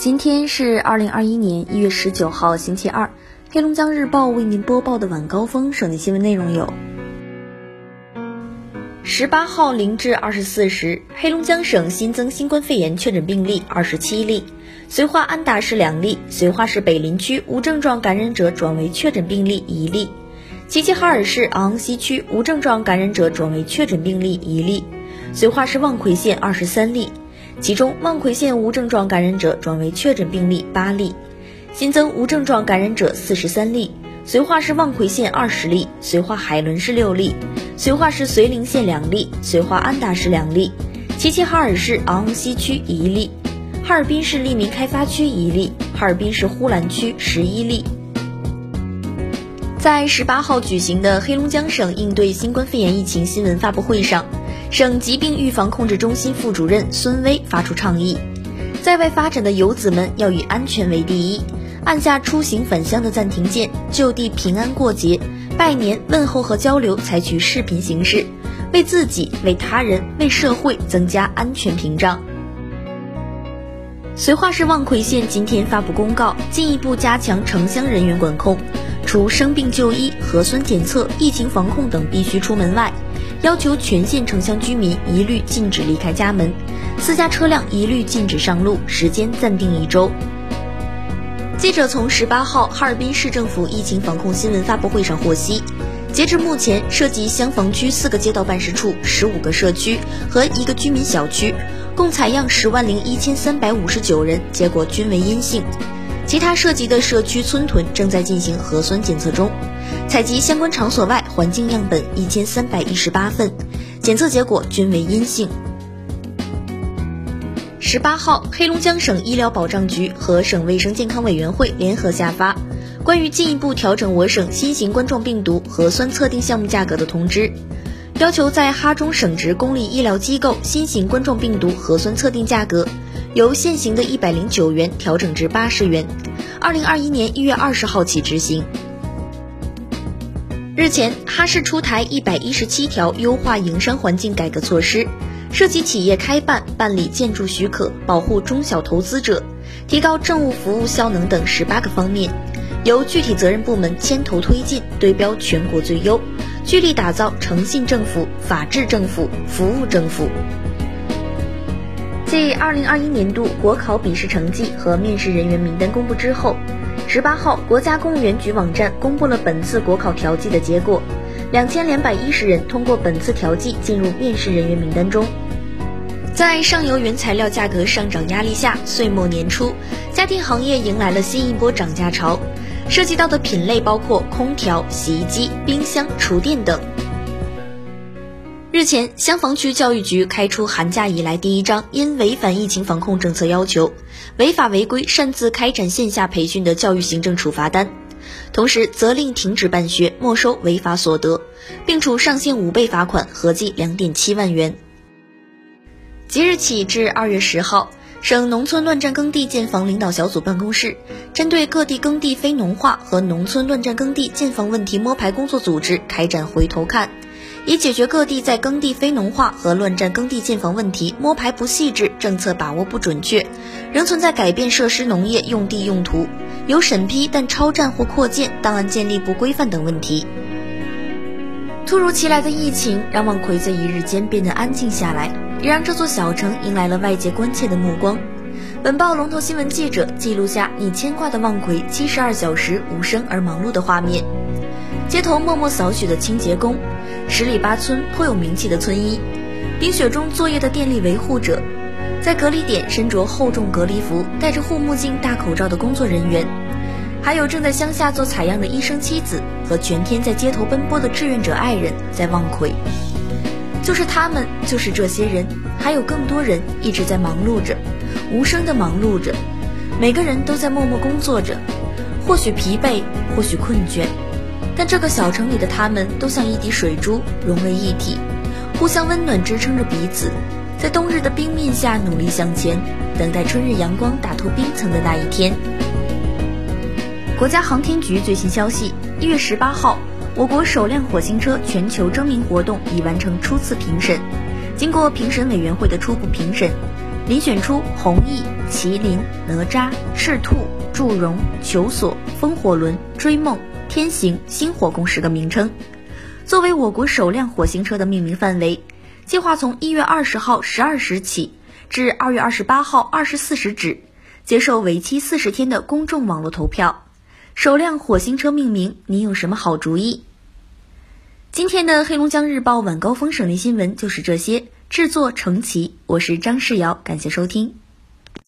今天是二零二一年一月十九号，星期二。黑龙江日报为您播报的晚高峰省内新闻内容有：十八号零至二十四时，黑龙江省新增新冠肺炎确诊病例二十七例，绥化安达市两例，绥化市北林区无症状感染者转为确诊病例一例，齐齐哈尔市昂西区无症状感染者转为确诊病例一例，绥化市望奎县二十三例。其中，望奎县无症状感染者转为确诊病例八例，新增无症状感染者四十三例。绥化市望奎县二十例，绥化海伦市六例，绥化市绥宁县两例，绥化安达市两例，齐齐哈尔市昂西区一例，哈尔滨市利民开发区一例，哈尔滨市呼兰区十一例。在十八号举行的黑龙江省应对新冠肺炎疫情新闻发布会上。省疾病预防控制中心副主任孙威发出倡议：在外发展的游子们要以安全为第一，按下出行返乡的暂停键，就地平安过节、拜年、问候和交流采取视频形式，为自己、为他人、为社会增加安全屏障。绥化市望奎县今天发布公告，进一步加强城乡人员管控，除生病就医、核酸检测、疫情防控等必须出门外。要求全县城乡居民一律禁止离开家门，私家车辆一律禁止上路，时间暂定一周。记者从十八号哈尔滨市政府疫情防控新闻发布会上获悉，截至目前，涉及香坊区四个街道办事处、十五个社区和一个居民小区，共采样十万零一千三百五十九人，结果均为阴性。其他涉及的社区村屯正在进行核酸检测中。采集相关场所外环境样本一千三百一十八份，检测结果均为阴性。十八号，黑龙江省医疗保障局和省卫生健康委员会联合下发关于进一步调整我省新型冠状病毒核酸测定项目价格的通知，要求在哈中省直公立医疗机构新型冠状病毒核酸测定价格由现行的一百零九元调整至八十元，二零二一年一月二十号起执行。日前，哈市出台一百一十七条优化营商环境改革措施，涉及企业开办、办理建筑许可、保护中小投资者、提高政务服务效能等十八个方面，由具体责任部门牵头推进，对标全国最优，聚力打造诚信政府、法治政府、服务政府。继二零二一年度国考笔试成绩和面试人员名单公布之后。十八号，国家公务员局网站公布了本次国考调剂的结果，两千两百一十人通过本次调剂进入面试人员名单中。在上游原材料价格上涨压力下，岁末年初，家电行业迎来了新一波涨价潮，涉及到的品类包括空调、洗衣机、冰箱、厨电等。日前，香坊区教育局开出寒假以来第一张因违反疫情防控政策要求、违法违规擅自开展线下培训的教育行政处罚单，同时责令停止办学、没收违法所得，并处上限五倍罚款，合计两点七万元。即日起至二月十号，省农村乱占耕地建房领导小组办公室针对各地耕地非农化和农村乱占耕地建房问题摸排工作组织开展回头看。以解决各地在耕地非农化和乱占耕地建房问题摸排不细致、政策把握不准确，仍存在改变设施农业用地用途、有审批但超占或扩建、档案建立不规范等问题。突如其来的疫情让望奎在一日间变得安静下来，也让这座小城迎来了外界关切的目光。本报龙头新闻记者记录下你牵挂的望奎七十二小时无声而忙碌的画面。街头默默扫雪的清洁工，十里八村颇有名气的村医，冰雪中作业的电力维护者，在隔离点身着厚重隔离服、戴着护目镜、大口罩的工作人员，还有正在乡下做采样的医生妻子和全天在街头奔波的志愿者爱人，在望奎。就是他们，就是这些人，还有更多人一直在忙碌着，无声的忙碌着，每个人都在默默工作着，或许疲惫，或许困倦。但这个小城里的他们都像一滴水珠，融为一体，互相温暖，支撑着彼此，在冬日的冰面下努力向前，等待春日阳光打透冰层的那一天。国家航天局最新消息：一月十八号，我国首辆火星车全球征名活动已完成初次评审，经过评审委员会的初步评审，遴选出弘毅、麒麟、哪吒、赤兔、祝融、求索、风火轮、追梦、天行、星火共十个名称。作为我国首辆火星车的命名范围，计划从一月二十号十二时起至二月二十八号二十四时止，接受为期四十天的公众网络投票。首辆火星车命名，你有什么好主意？今天的黑龙江日报晚高峰省内新闻就是这些。制作成奇，我是张世瑶，感谢收听。